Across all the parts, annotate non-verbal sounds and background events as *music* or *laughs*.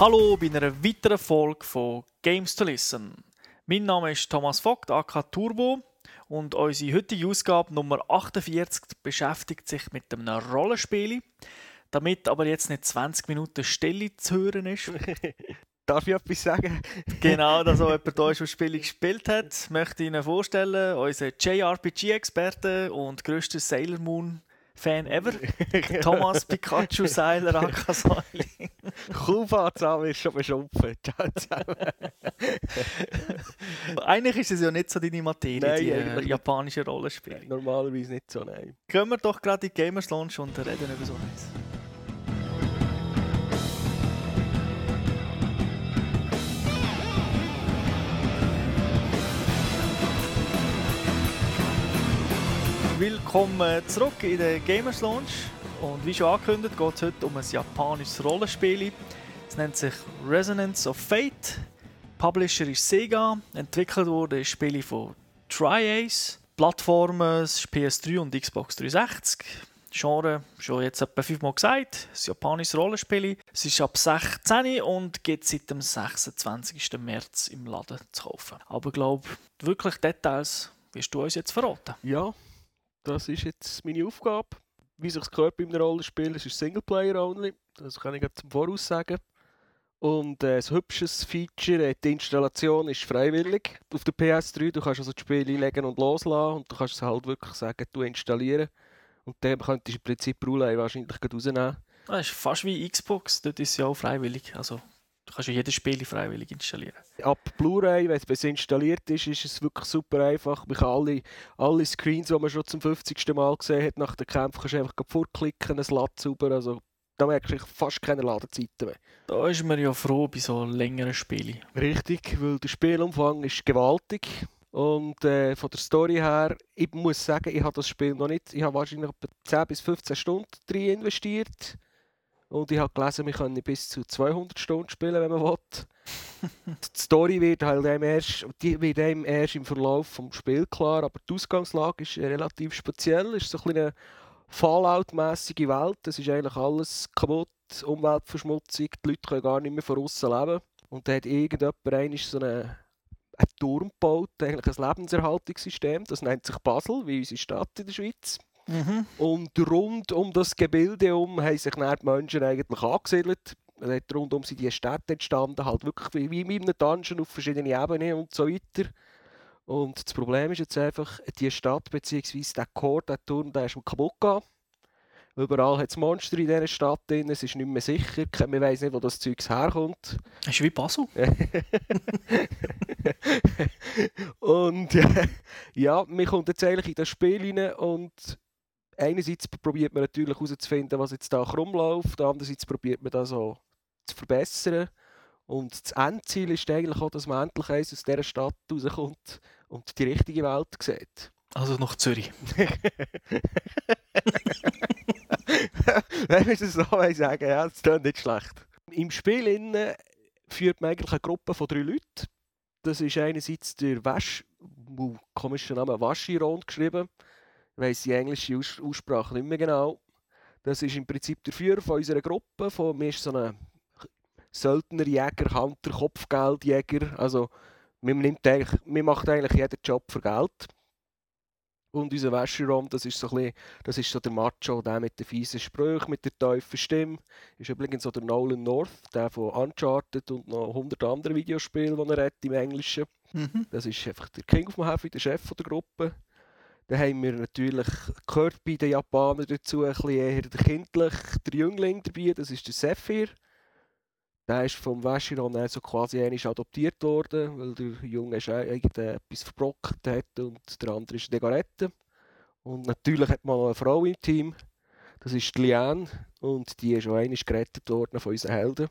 Hallo bei einer weiteren Folge von Games to Listen. Mein Name ist Thomas Vogt, AK Turbo, und unsere heutige Ausgabe Nummer 48 beschäftigt sich mit einem Rollenspiel. Damit aber jetzt nicht 20 Minuten Stille zu hören ist. *laughs* Darf ich etwas sagen? *laughs* genau, dass auch jemand da ist, der das Spiel *laughs* gespielt hat, möchte ich Ihnen vorstellen, unser JRPG-Experte und grösster Sailor Moon Fan ever. *laughs* Thomas Pikachu Seiler *laughs* Akasäuli. *laughs* Kuhfahrtsam ist schon beschumpft. eigentlich ist es ja nicht so deine Materie, Nein, die äh, japanische Rollenspiele. Normalerweise nicht so, nein. Gehen wir doch gerade in die Gamers Lounge und reden über so eins. Willkommen zurück in der Gamers Lounge. Und wie schon angekündigt, geht es heute um ein japanisches Rollenspiel. Es nennt sich Resonance of Fate. Publisher ist Sega. Entwickelt wurde das Spiel von Tri-Ace. Plattformen ist PS3 und Xbox 360. Genre, schon jetzt etwa fünfmal gesagt, ein japanisches Rollenspiel. Es ist ab 16 und gibt seit dem 26. März im Laden zu kaufen. Aber ich glaube, wirklich Details wirst du uns jetzt verraten. Ja, das ist jetzt meine Aufgabe. Wie sich gehört bei einem Rollenspiel, es ist Singleplayer-only. Das kann ich zum Voraus sagen. Und äh, ein hübsches Feature, äh, die Installation ist freiwillig auf der PS3. Du kannst also das Spiel einlegen und loslassen und du kannst es halt wirklich sagen, du installieren. Und dann könntest du im Prinzip Roulette wahrscheinlich rausnehmen. Das ist fast wie Xbox, dort ist es ja auch freiwillig. Also, du kannst ja jedes Spiel freiwillig installieren. Ab Blu-ray, wenn es installiert ist, ist es wirklich super einfach. Man kann alle, alle Screens, die man schon zum 50. Mal gesehen hat, nach den Kämpfen, kannst du einfach vorklicken, es lädt sauber. Also, da merkst du fast keine Ladezeiten mehr. Da ist man ja froh bei so längeren Spielen. Richtig, weil der Spielumfang ist gewaltig. Und äh, von der Story her, ich muss sagen, ich habe das Spiel noch nicht, ich habe wahrscheinlich etwa 10 bis 15 Stunden drin investiert. Und ich habe gelesen, wir können bis zu 200 Stunden spielen, wenn man will. *laughs* die Story wird halt einem erst, die wird einem erst im Verlauf des Spiels klar, aber die Ausgangslage ist relativ speziell. Es ist so eine Fallout-mässige Welt. Es ist eigentlich alles kaputt, Umweltverschmutzung, die Leute können gar nicht mehr von außen leben. Und da hat irgendjemand so eine, einen Turm gebaut, eigentlich ein Lebenserhaltungssystem. Das nennt sich Basel, wie unsere Stadt in der Schweiz. Mhm. Und rund um das Gebilde herum haben sich dann die Menschen eigentlich angesiedelt. Und dort Rundum sind die Städte entstanden, halt wirklich wie, in einem Dungeon auf verschiedenen Ebenen und so weiter. Und das Problem ist jetzt einfach, die Stadt bzw. der Chor, der Turm, der ist schon kaputt gegangen. Überall hat es Monster in dieser Stadt drin, es ist nicht mehr sicher, man weiß nicht, wo das Zeug herkommt. Das ist wie Basel. *laughs* und *laughs* ja, man kommt jetzt eigentlich in das Spiel rein und einerseits probiert man natürlich herauszufinden, was jetzt da rumläuft, andererseits probiert man das so zu verbessern. Und das Endziel ist eigentlich auch, dass man endlich eins aus dieser Stadt rauskommt und die richtige Welt sieht. Also nach Zürich. *laughs* Wenn wir es so sagen, ja, das klingt nicht schlecht. Im Spiel innen führt man eigentlich eine Gruppe von drei Leuten. Das ist einerseits der Wasch, komischer Name, Waschiron geschrieben. Weiss die englische Aus Aussprache nicht mehr genau. Das ist im Prinzip der Führer von unserer Gruppe. Von mir ist so ein Söldnerjäger, Hunter, Kopfgeldjäger. Also, man, nimmt eigentlich, man macht eigentlich jeden Job für Geld. Und unser Wäscherom, das ist so ein bisschen, das ist so der Macho, der mit den fiesen Sprüchen, mit der tiefen Stimme. Ist übrigens so der Nolan North, der von Uncharted und noch 100 andere Videospiele, die er hat im Englischen. Mhm. Das ist einfach der King of Heavy, der Chef der Gruppe. Dann haben wir natürlich gehört bei den Japanern dazu ein bisschen eher der kindlich, der Jüngling dabei, das ist der Sephir. Der ist vom Wäscheron dann so quasi einmal adoptiert worden, weil der Junge etwas verbrockt hat und der andere ist Degarette. Und natürlich hat man noch eine Frau im Team, das ist die Liane und die ist auch einmal gerettet worden von unseren Helden.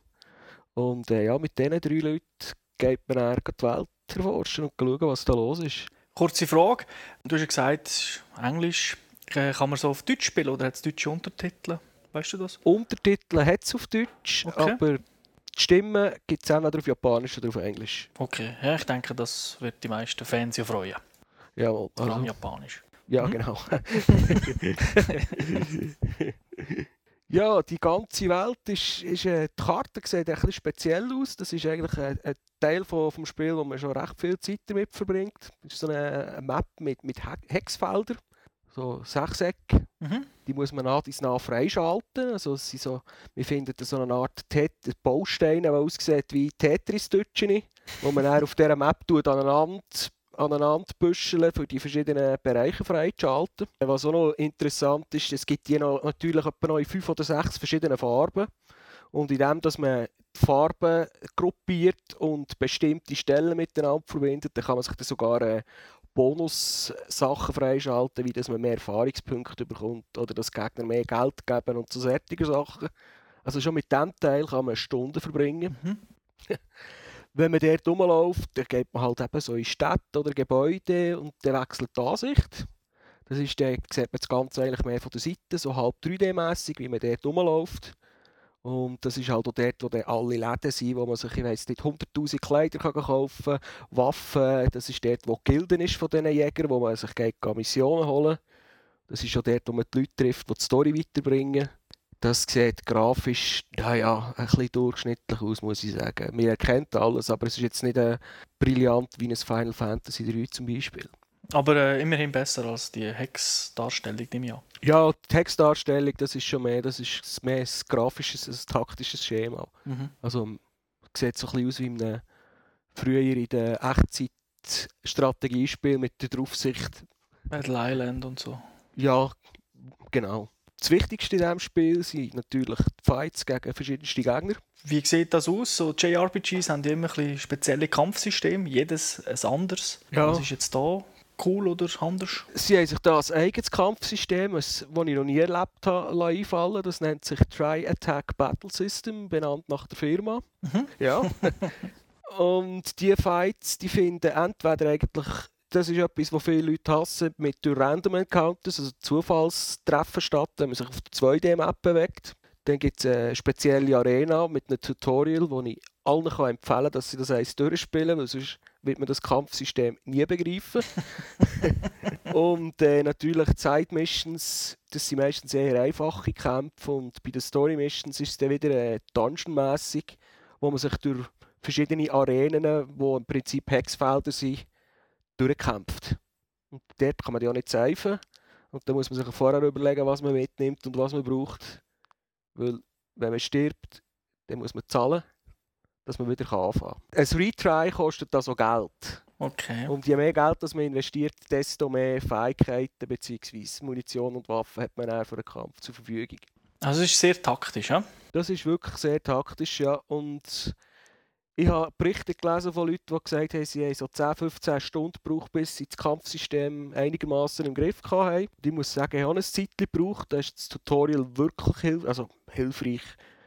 Und äh, ja, mit diesen drei Leuten geht man dann die Welt erforschen und schauen, was da los ist. Kurze Frage. Du hast ja gesagt, Englisch. Äh, Kann man so auf Deutsch spielen oder hat es deutsche Untertitel? Weißt du das? Untertitel hat es auf Deutsch, Okay. aber die Stimmen gibt es entweder auf Japanisch oder auf Englisch. Okay, ja, ich denke, das wird die meisten Fans ja freuen. Jawohl. Vor allem Also, Japanisch. ja, Mhm. genau. *laughs* *laughs* Ja, die ganze Welt ist, ist äh, die Karte sieht ein bisschen speziell aus. Das ist eigentlich ein, ein Teil von, vom Spiel, wo man schon recht viel Zeit damit verbringt. Das ist so eine, eine Map mit, mit Hexfeldern, so Sechsecke. Mhm. Die muss man nach dies nach freischalten. Also es sind so, wir finden so eine Art Tet Bausteine, die aussieht wie Tetris-Dutschen, wo man dann auf dieser Map tut, aneinander aneinander büscheln, für die verschiedenen Bereiche freizuschalten. Was auch noch interessant ist, es gibt hier noch, natürlich etwa noch in fünf oder sechs verschiedenen Farben. Und indem dass man die Farben gruppiert und bestimmte Stellen miteinander verbindet, dann kann man sich dann sogar äh, Bonus-Sachen freischalten, wie dass man mehr Erfahrungspunkte bekommt oder dass Gegner mehr Geld geben und so solche Sachen. Also schon mit diesem Teil kann man Stunden verbringen. Mhm. *laughs* Wenn man dort rumläuft, dann geht man halt eben so in Städte oder Gebäude und dann wechselt die Ansicht. Das ist, dann sieht man das Ganze eigentlich mehr von der Seite, so halb 3D-mässig, wie man dort rumläuft. Und das ist halt auch dort, wo dann alle Läden sind, wo man sich, ich weiss nicht, 100'000 Kleider kann kaufen kann, Waffen. Das ist dort, wo die Gilden ist von diesen Jägern, wo man sich Missionen holen Das ist auch dort, wo man die Leute trifft, die die Story weiterbringen. Das sieht grafisch ja, ja, ein bisschen durchschnittlich aus, muss ich sagen. Man erkennt alles, aber es ist jetzt nicht äh, brillant wie ein Final Fantasy 3 zum Beispiel. Aber äh, immerhin besser als die Hex-Darstellung, nehme ich an. Ja, die Textdarstellung, das ist schon mehr, das ist mehr ein grafisches, ein taktisches Schema. Mhm. Also sieht so ein bisschen aus wie in einem früher in der Echtzeit-Strategiespiel mit der Draufsicht. Battle Island und so. Ja, genau. Das Wichtigste in diesem Spiel sind natürlich die Fights gegen verschiedenste Gegner. Wie sieht das aus? So JRPGs haben ja immer ein bisschen spezielle Kampfsysteme, jedes ein anderes. Ja. Was ist jetzt da cool oder anders? Sie haben sich da ein eigenes Kampfsystem, das ich noch nie erlebt habe, einfallen Das nennt sich Tri-Attack Battle System, benannt nach der Firma. Mhm. Ja. *laughs* Und die Fights, die finden entweder eigentlich das ist etwas, was viele Leute hassen, mit Random Encounters, also Zufallstreffen statt, wenn man sich auf der 2D-Map bewegt. Dann gibt es eine spezielle Arena mit einem Tutorial, wo ich allen kann empfehlen kann, dass sie das eins durchspielen, weil sonst wird man das Kampfsystem nie begreifen. *laughs* und äh, natürlich Side-Missions, das sind meistens eher einfache Kämpfe und bei den Story-Missions ist es dann wieder äh, Dungeon-mässig, wo man sich durch verschiedene Arenen, wo im Prinzip Hexfelder sind, durchkämpft. Und dort kann man ja nicht seifen. Und da muss man sich vorher überlegen, was man mitnimmt und was man braucht. Weil, wenn man stirbt, dann muss man zahlen, dass man wieder anfangen kann. Ein Retry kostet also Geld. Okay. Und je mehr Geld das man investiert, desto mehr Fähigkeiten bzw. Munition und Waffen hat man für einen Kampf zur Verfügung. Also es ist sehr taktisch, ja? Das ist wirklich sehr taktisch, ja. Und ich habe Berichte gelesen von Leuten, die gesagt haben, sie haben so 10, 15 Stunden gebraucht, bis sie das Kampfsystem einigermaßen im Griff hatten. Und ich muss sagen, ich habe eine Zeit gebraucht. Da ist das Tutorial wirklich hilf also hilfreich.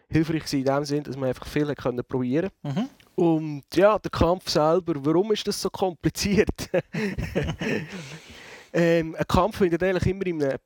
Hilfreich in dem Sinne, dass man einfach viel können probieren Mhm. Und ja, der Kampf selber, warum ist das so kompliziert? *laughs* ähm, ein Kampf findet eigentlich immer in einem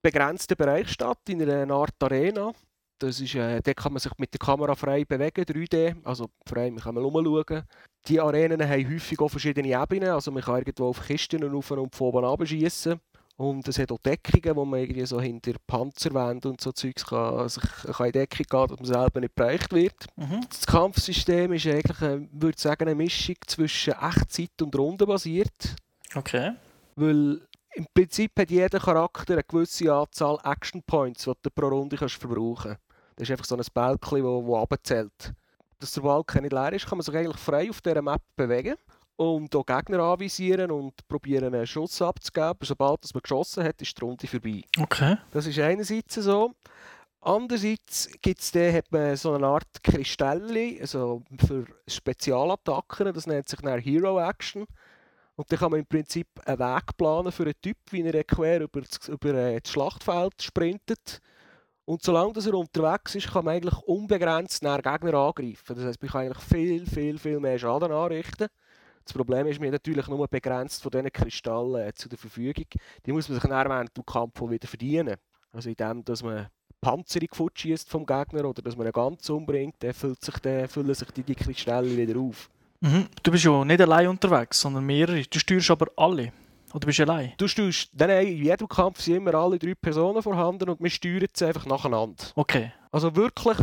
begrenzten Bereich statt, in einer Art Arena. Das ist, äh, dort kann man sich mit der Kamera frei bewegen, 3D, also frei, man kann mal rumschauen. Die Arenen haben häufig auch verschiedene Ebenen, also man kann irgendwo auf Kisten rauf und von oben abschießen. Und es hat auch Deckungen, wo man irgendwie so hinter Panzerwänden und so Zeugs kann, sich kann in Deckung gehen, dass man selber nicht bereicht wird. Mhm. Das Kampfsystem ist eigentlich, äh, würde sagen, eine Mischung zwischen Echtzeit und Rundenbasiert. Okay. Weil im Prinzip hat jeder Charakter eine gewisse Anzahl Action Points, die du pro Runde kannst verbrauchen kannst. Das ist einfach so ein Bälkchen, das runterzählt. Dass der Balken nicht leer ist, kann man sich eigentlich frei auf dieser Map bewegen und auch Gegner anvisieren und probieren, einen Schuss abzugeben. Sobald man geschossen hat, ist die Runde vorbei. Okay. Das ist einerseits so. Andererseits gibt's dann, hat man so eine Art Kristall also für Spezialattacken. Das nennt sich dann Hero Action. Und dann kann man im Prinzip einen Weg planen für einen Typ, wie er quer über das, über äh, das Schlachtfeld sprintet. Und solange dass er unterwegs ist, kann man eigentlich unbegrenzt nach Gegner angreifen. Das heißt, man kann eigentlich viel, viel, viel mehr Schaden anrichten. Das Problem ist, man natürlich nur begrenzt von diesen Kristallen äh, zur Verfügung. Die muss man sich dann während dem Kampf wieder verdienen. Also indem, dass man Panzerung futschießt vom Gegner oder dass man ihn ganz umbringt, dann füllt sich, dann füllen sich die, die Kristalle wieder auf. Mhm. Du bist ja nicht allein unterwegs, sondern mehrere. Du steuerst aber alle. Oder bist du allein? Du steuerst, nein, nein, in jedem Kampf sind immer alle drei Personen vorhanden und wir steuern sie einfach nacheinander. Okay. Also wirklich,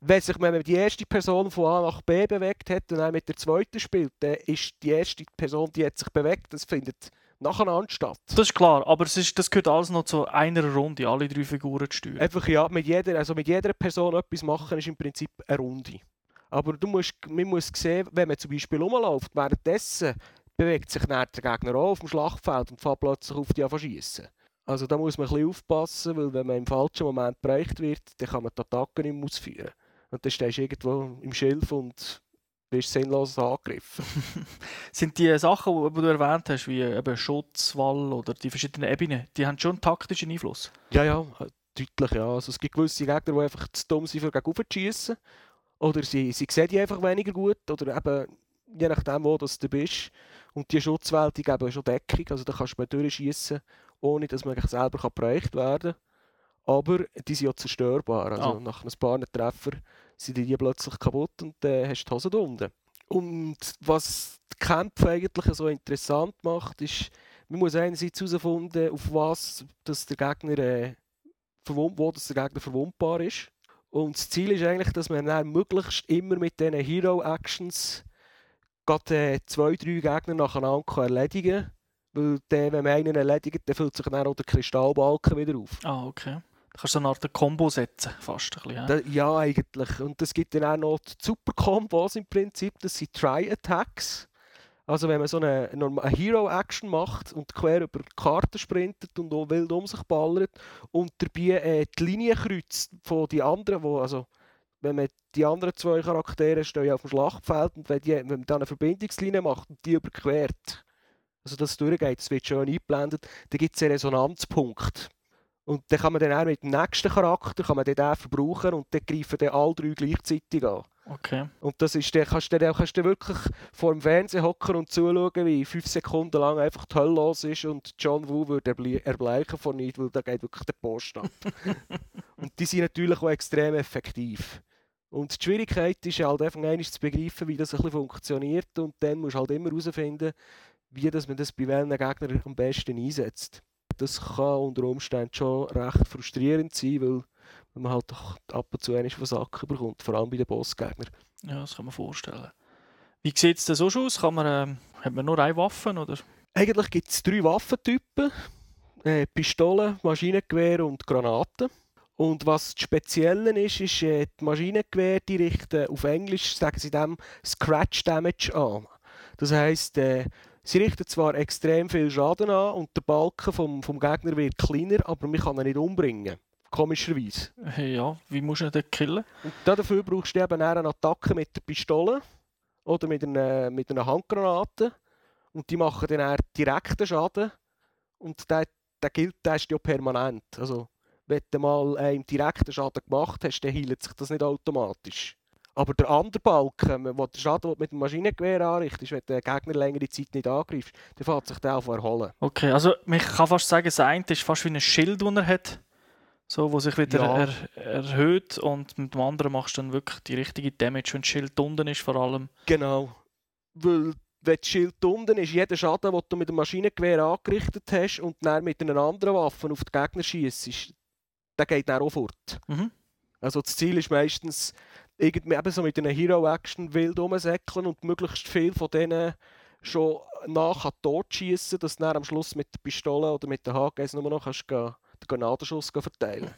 wenn sich wenn man die erste Person von A nach B bewegt hat und dann mit der zweiten spielt, dann ist die erste Person, die hat sich bewegt, das findet nacheinander statt. Das ist klar, aber es ist, das gehört alles noch zu einer Runde, alle drei Figuren zu steuern. Einfach ja, mit jeder, also mit jeder Person etwas machen ist im Prinzip eine Runde. Aber du musst, man muss sehen, wenn man zum Beispiel rumläuft, währenddessen bewegt sich der Gegner auch auf dem Schlachtfeld und fährt plötzlich auf die an schiessen. Also da muss man ein bisschen aufpassen, weil wenn man im falschen Moment bereicht wird, dann kann man die Attacke nicht mehr ausführen. Und dann stehst du irgendwo im Schilf und wirst sinnlos angegriffen. *laughs* Sind die Sachen, die du erwähnt hast, wie eben Schutzwall oder die verschiedenen Ebenen, die haben schon einen taktischen Einfluss? Ja, ja, deutlich ja. Also es gibt gewisse Gegner, die einfach zu dumm sind, für gegen zu schiessen. Oder sie, sie sehen die einfach weniger gut. Oder eben, je nachdem, wo das du bist. Und die Schutzwelt, die geben schon Deckung. Also da kannst du mal durchschießen, ohne dass man selber bereicht werden kann. Aber die sind ja zerstörbar. Also Ah. nach ein paar Treffer sind die plötzlich kaputt und dann äh, hast du die Hose unten. Und was die Kämpfe eigentlich so interessant macht, ist, man muss einerseits herausfinden, auf was dass der Gegner, äh, wo dass der Gegner verwundbar ist. Und das Ziel ist eigentlich, dass man dann möglichst immer mit diesen Hero-Actions gerade äh, zwei, drei Gegner nacheinander erledigen kann. Weil dann, wenn man einen erledigt, dann füllt sich dann auch der Kristallbalken wieder auf. Ah, okay. Da kannst du eine Art Combo setzen, fast ein bisschen. Ja? Da, ja, eigentlich. Und es gibt dann auch noch die Super-Combos im Prinzip. Das sind Try-Attacks. Also wenn man so eine, eine Hero-Action macht und quer über die Karte sprintet und auch wild um sich ballert und dabei äh, die Linie kreuzt von die anderen, wo, also wenn man die anderen zwei Charaktere stehen auf dem Schlachtfeld und wenn, die, wenn man dann eine Verbindungslinie macht und die überquert, also das durchgeht, das wird schön eingeblendet, dann gibt es einen Resonanzpunkt. Und dann kann man dann auch mit dem nächsten Charakter kann man den verbrauchen und dann greifen dann alle drei gleichzeitig an. Okay. Und das ist, dann kannst du dann, kannst du wirklich vor dem Fernseher hocken und zuschauen, wie fünf Sekunden lang einfach die Hölle los ist und John Woo würde erble- erbleichen von nichts, weil da geht wirklich der Post ab. *laughs* und die sind natürlich auch extrem effektiv. Und die Schwierigkeit ist halt einfach einmal zu begreifen, wie das ein bisschen funktioniert und dann musst du halt immer herausfinden, wie dass man das bei welchen Gegnern am besten einsetzt. Das kann unter Umständen schon recht frustrierend sein, weil man halt doch ab und zu einmal was Sack bekommt, vor allem bei den Bossgegnern. Ja, das kann man vorstellen. Wie sieht es denn so schon aus? Kann man, ähm, hat man nur eine Waffe? Oder? Eigentlich gibt es drei Waffentypen: äh, Pistole, Maschinengewehr und Granaten. Und was das Spezielle ist, ist, äh, die Maschinengewehr die richten auf Englisch, sagen sie dem, Scratch Damage an. Das heisst, äh, sie richten zwar extrem viel Schaden an und der Balken vom, vom Gegner wird kleiner, aber man kann ihn nicht umbringen. Komischerweise. Ja, wie musst du ihn denn killen? Und dafür brauchst du eben eine Attacke mit der Pistole oder mit einer, mit einer Handgranate. Und die machen dann direkten Schaden. Und der, der gilt, der ist ja permanent. Also, wenn du mal einen direkten Schaden gemacht hast, dann heilt sich das nicht automatisch. Aber der andere Balken, wo der Schaden den du mit dem Maschinengewehr anrichtest, wenn den Gegner längere Zeit nicht angreifst, dann fängt sich der auf erholen. Okay, also man kann fast sagen, das eine ist fast wie ein Schild, das er hat. So, wo sich wieder Ja. er, erhöht und mit dem anderen machst du dann wirklich die richtige Damage, wenn das Schild unten ist vor allem. Genau. Weil, wenn das Schild unten ist, jeder Schaden, den du mit dem Maschinengewehr angerichtet hast und dann mit einer anderen Waffe auf den Gegner schießt, der geht dann auch fort. Mhm. Also das Ziel ist meistens, irgendwie eben so mit einer Hero-Action wild rumsäckeln und möglichst viel von denen schon nach tot schießen, dass du dann am Schluss mit der Pistole oder mit der HGS nur noch kannst gehen, den Granatenschuss verteilen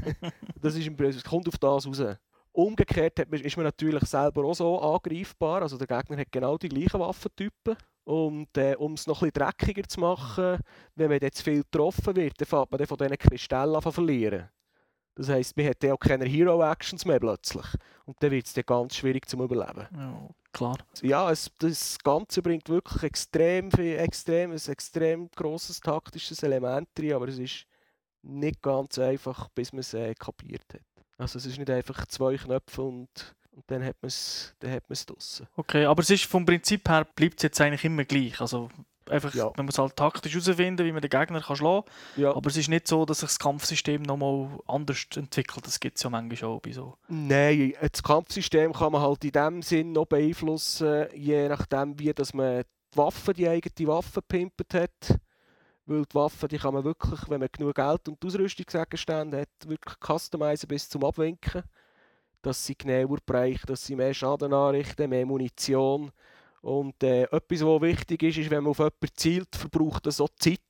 *laughs* Das ist im Prinzip, kommt auf das raus. Umgekehrt ist man natürlich selber auch so angreifbar. Also der Gegner hat genau die gleichen Waffentypen. Und äh, um es noch ein bisschen dreckiger zu machen, wenn man jetzt viel getroffen wird, dann fängt man dann von diesen Kristallen an verlieren. Das heisst, man hat dann auch keine Hero-Actions mehr plötzlich. Und dann wird es dann ganz schwierig zum Überleben. Ja, klar. Ja, es, das Ganze bringt wirklich extrem viel, extrem, ein extrem grosses taktisches Element rein, aber es ist nicht ganz einfach, bis man es äh, kapiert hat. Also es ist nicht einfach zwei Knöpfe und, und dann hat man es draussen. Okay, aber es ist vom Prinzip her bleibt es jetzt eigentlich immer gleich. Also einfach, Ja. man muss halt taktisch herausfinden, wie man den Gegner kann schlagen kann. Ja. Aber es ist nicht so, dass sich das Kampfsystem nochmal anders entwickelt. Das gibt es ja manchmal auch bei so. Nein, das Kampfsystem kann man halt in dem Sinn noch beeinflussen, je nachdem, wie dass man die Waffe, die eigene Waffe pimpert hat. Weil die Waffen, die kann man wirklich, wenn man genug Geld und Ausrüstungsgegenstände hat, wirklich customizen bis zum Abwinken. Dass sie genauer bereichen, dass sie mehr Schaden anrichten, mehr Munition. Und äh, etwas, was wichtig ist, ist, wenn man auf jemanden zielt, verbraucht das auch Zeit.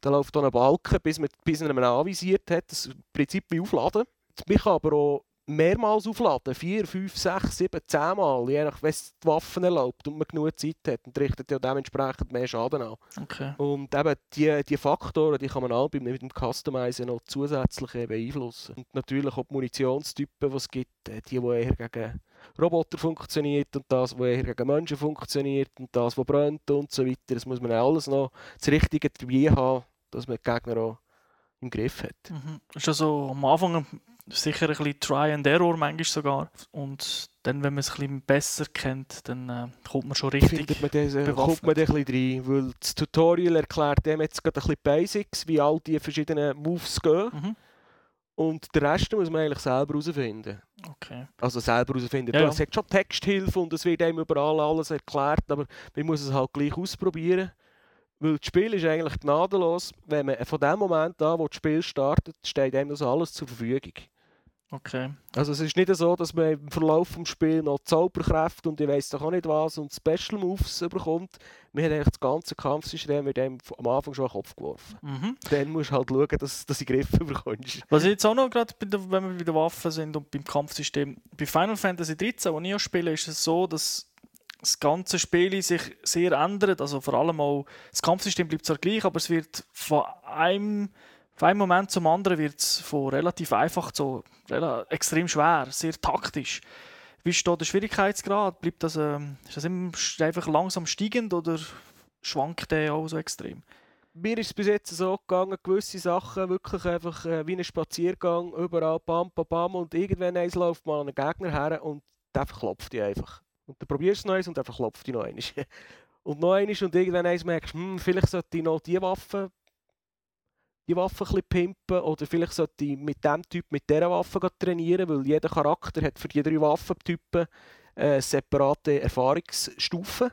Da läuft dann ein Balken, bis man, bis man ihn anvisiert hat. Das ist im Prinzip wie Aufladen. Man kann aber auch mehrmals aufladen. Vier, fünf, sechs, sieben, zehn Mal. Je nach, wenn es die Waffen erlaubt und man genug Zeit hat. Und richtet ja dementsprechend mehr Schaden an. Okay. Und eben die, die Faktoren, die kann man alle mit dem Customizen noch zusätzlich beeinflussen. Und natürlich auch die Munitionstypen, die es gibt. äh, Die, die eher gegen Roboter funktioniert und das, was eher gegen Menschen funktioniert und das, was brennt und so weiter. Das muss man alles noch das Richtige dabei haben, dass man die Gegner auch im Griff hat. Mhm. Ist also am Anfang sicher ein bisschen Try and Error manchmal sogar. Und dann, wenn man es ein bisschen besser kennt, dann äh, kommt man schon richtig. Findet man das, äh, kommt man dann ein bisschen rein, weil das Tutorial erklärt dem jetzt gerade ein bisschen Basics, wie all die verschiedenen Moves gehen. Mhm. Und den Rest muss man eigentlich selber herausfinden. Okay. Also selber herausfinden. Ja, ja. Es hat schon Texthilfe und es wird einem überall alles erklärt, aber man muss es halt gleich ausprobieren. Weil das Spiel ist eigentlich gnadenlos. Wenn man von dem Moment an, wo das Spiel startet, steht einem das alles zur Verfügung. Okay. Also es ist nicht so, dass man im Verlauf des Spiels noch Zauberkräfte und ich weiß doch auch nicht was und Special Moves bekommt. Man hat eigentlich das ganze Kampfsystem mit dem am Anfang schon an den Kopf geworfen. Mhm. Dann musst du halt schauen, dass, dass du in den Griff bekommst. Was ich jetzt auch noch gerade, wenn wir bei den Waffen sind und beim Kampfsystem, bei Final Fantasy 13, wo ich auch spiele, ist es so, dass das ganze Spiel sich sehr ändert. Also vor allem auch, das Kampfsystem bleibt zwar gleich, aber es wird von einem, von einem Moment zum anderen wird es von relativ einfach zu extrem schwer, sehr taktisch. Wie ist da der Schwierigkeitsgrad? Bleibt das, ähm, ist das immer einfach langsam steigend oder schwankt der auch so extrem? Mir ist es bis jetzt so gegangen, gewisse Sachen wirklich einfach äh, wie ein Spaziergang, überall bam, bam, bam und irgendwann eins läuft mal einen Gegner her und der verklopft dich einfach. Und dann probierst du noch eins und der verklopft dich noch einmal. *laughs* und noch eins und irgendwann eins merkst hm, vielleicht sollte ich noch die Waffe die Waffe ein pimpen oder vielleicht sollte ich mit dem Typ mit dieser Waffe trainieren, weil jeder Charakter hat für die drei Waffentypen äh, separate Erfahrungsstufen,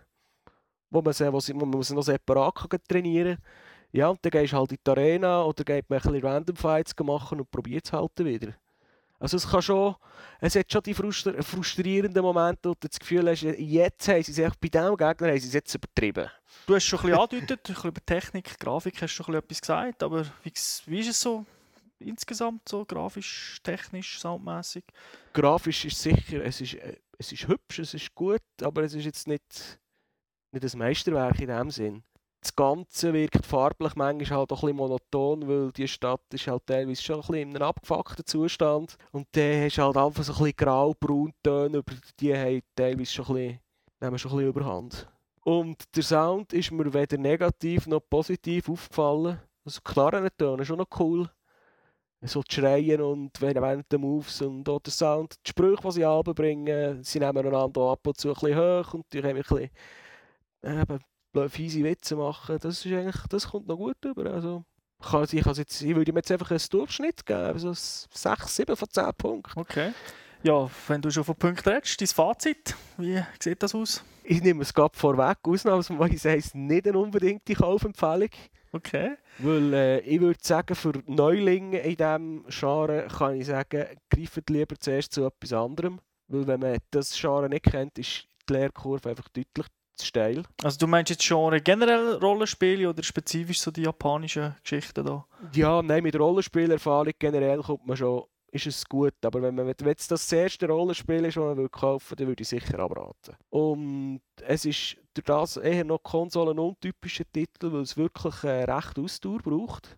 wo man sie, wo sie, wo man sie noch separat kann trainieren kann. Ja, und dann gehst du halt in die Arena oder geht man ein bisschen Random Fights machen und probiert es halt wieder. Also es kann schon, es hat schon die frustr frustrierenden Momente, wo du das Gefühl hast, jetzt haben sie es bei diesem Gegner haben sie es jetzt übertrieben. Du hast schon ein bisschen angedeutet, ein bisschen über Technik, Grafik hast du schon ein bisschen etwas gesagt, aber wie, wie ist es so insgesamt, so grafisch, technisch, soundmäßig? Grafisch ist sicher, es ist, äh, es ist hübsch, es ist gut, aber es ist jetzt nicht, nicht ein Meisterwerk in dem Sinn. Das Ganze wirkt farblich manchmal halt auch ein bisschen monoton, weil die Stadt ist halt teilweise schon ein bisschen in einem abgefuckten Zustand. Und dann hast du halt einfach so ein bisschen grau-braun-Töne, über die haben teilweise schon ein bisschen, nehmen schon ein bisschen überhand. Und der Sound ist mir weder negativ noch positiv aufgefallen. Also Knarrentöne schon noch cool. So die Schreien und während den Moves und auch der Sound, die Sprüche, die sie bringen, sie nehmen einander ab und zu ein bisschen hoch und die können ein bisschen eben, fiese Witze machen. Das, ist eigentlich, das kommt noch gut über. Also, ich, kann, ich, kann jetzt, ich würde ihm jetzt einfach einen Durchschnitt geben, so 6, 7 von 10 Punkten. Okay. Ja, wenn du schon von Punkten redest, dein Fazit, wie sieht das aus? Ich nehme es gerade vorweg, ausnahmsweise heisst nicht eine unbedingte Kaufempfehlung. Okay. Weil äh, ich würde sagen, für Neulinge in diesem Genre kann ich sagen, greift lieber zuerst zu etwas anderem. Weil wenn man das Genre nicht kennt, ist die Lehrkurve einfach deutlich zu steil. Also du meinst jetzt Genre generell Rollenspiele oder spezifisch so die japanischen Geschichten da? Ja, nein, mit Rollenspielerfahrung generell kommt man schon, ist es gut. Aber wenn, man, wenn jetzt das erste Rollenspiel ist, das man will kaufen will, dann würde ich sicher abraten. Und es ist durch das eher noch konsolenuntypischer Titel, weil es wirklich äh, recht Ausdauer braucht.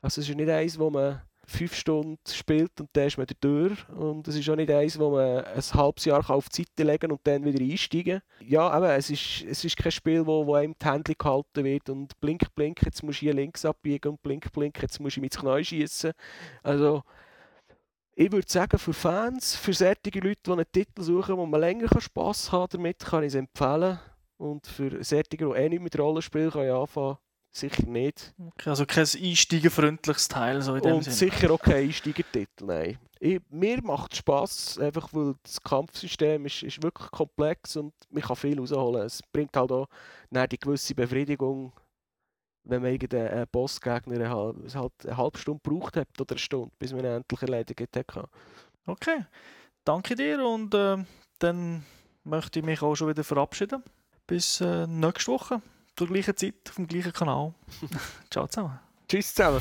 Also es ist nicht eins, wo man fünf Stunden spielt und dann ist man durch. Und es ist auch nicht eins, wo man ein halbes Jahr kann auf die Seite legen und dann wieder einsteigen Ja, aber es ist, es ist kein Spiel, wo, wo einem die Hände gehalten wird und blink, blink, jetzt musst du hier links abbiegen und blink, blink, jetzt musst du mit Knie schießen. Also, ich würde sagen, für Fans, für solche Leute, die einen Titel suchen, wo man länger Spass haben damit, kann ich es empfehlen. Und für solche, die eh nicht mit Rollenspiel können anfangen sicher nicht. Okay, also kein einsteigerfreundliches Teil so in dem Und Sinn. sicher auch kein Einsteigertitel, nein. Ich, mir macht es Spass, einfach weil das Kampfsystem ist, ist wirklich komplex und man kann viel rausholen. Es bringt halt auch die gewisse Befriedigung, wenn man irgendeinen äh, Bossgegner halt, halt eine halbe Stunde braucht hat oder eine Stunde, bis man ihn endlich erledigt hat. Okay, danke dir und äh, dann möchte ich mich auch schon wieder verabschieden. Bis äh, nächste Woche zur gleichen Zeit auf dem gleichen Kanal. *laughs* Ciao zusammen. Tschüss zusammen.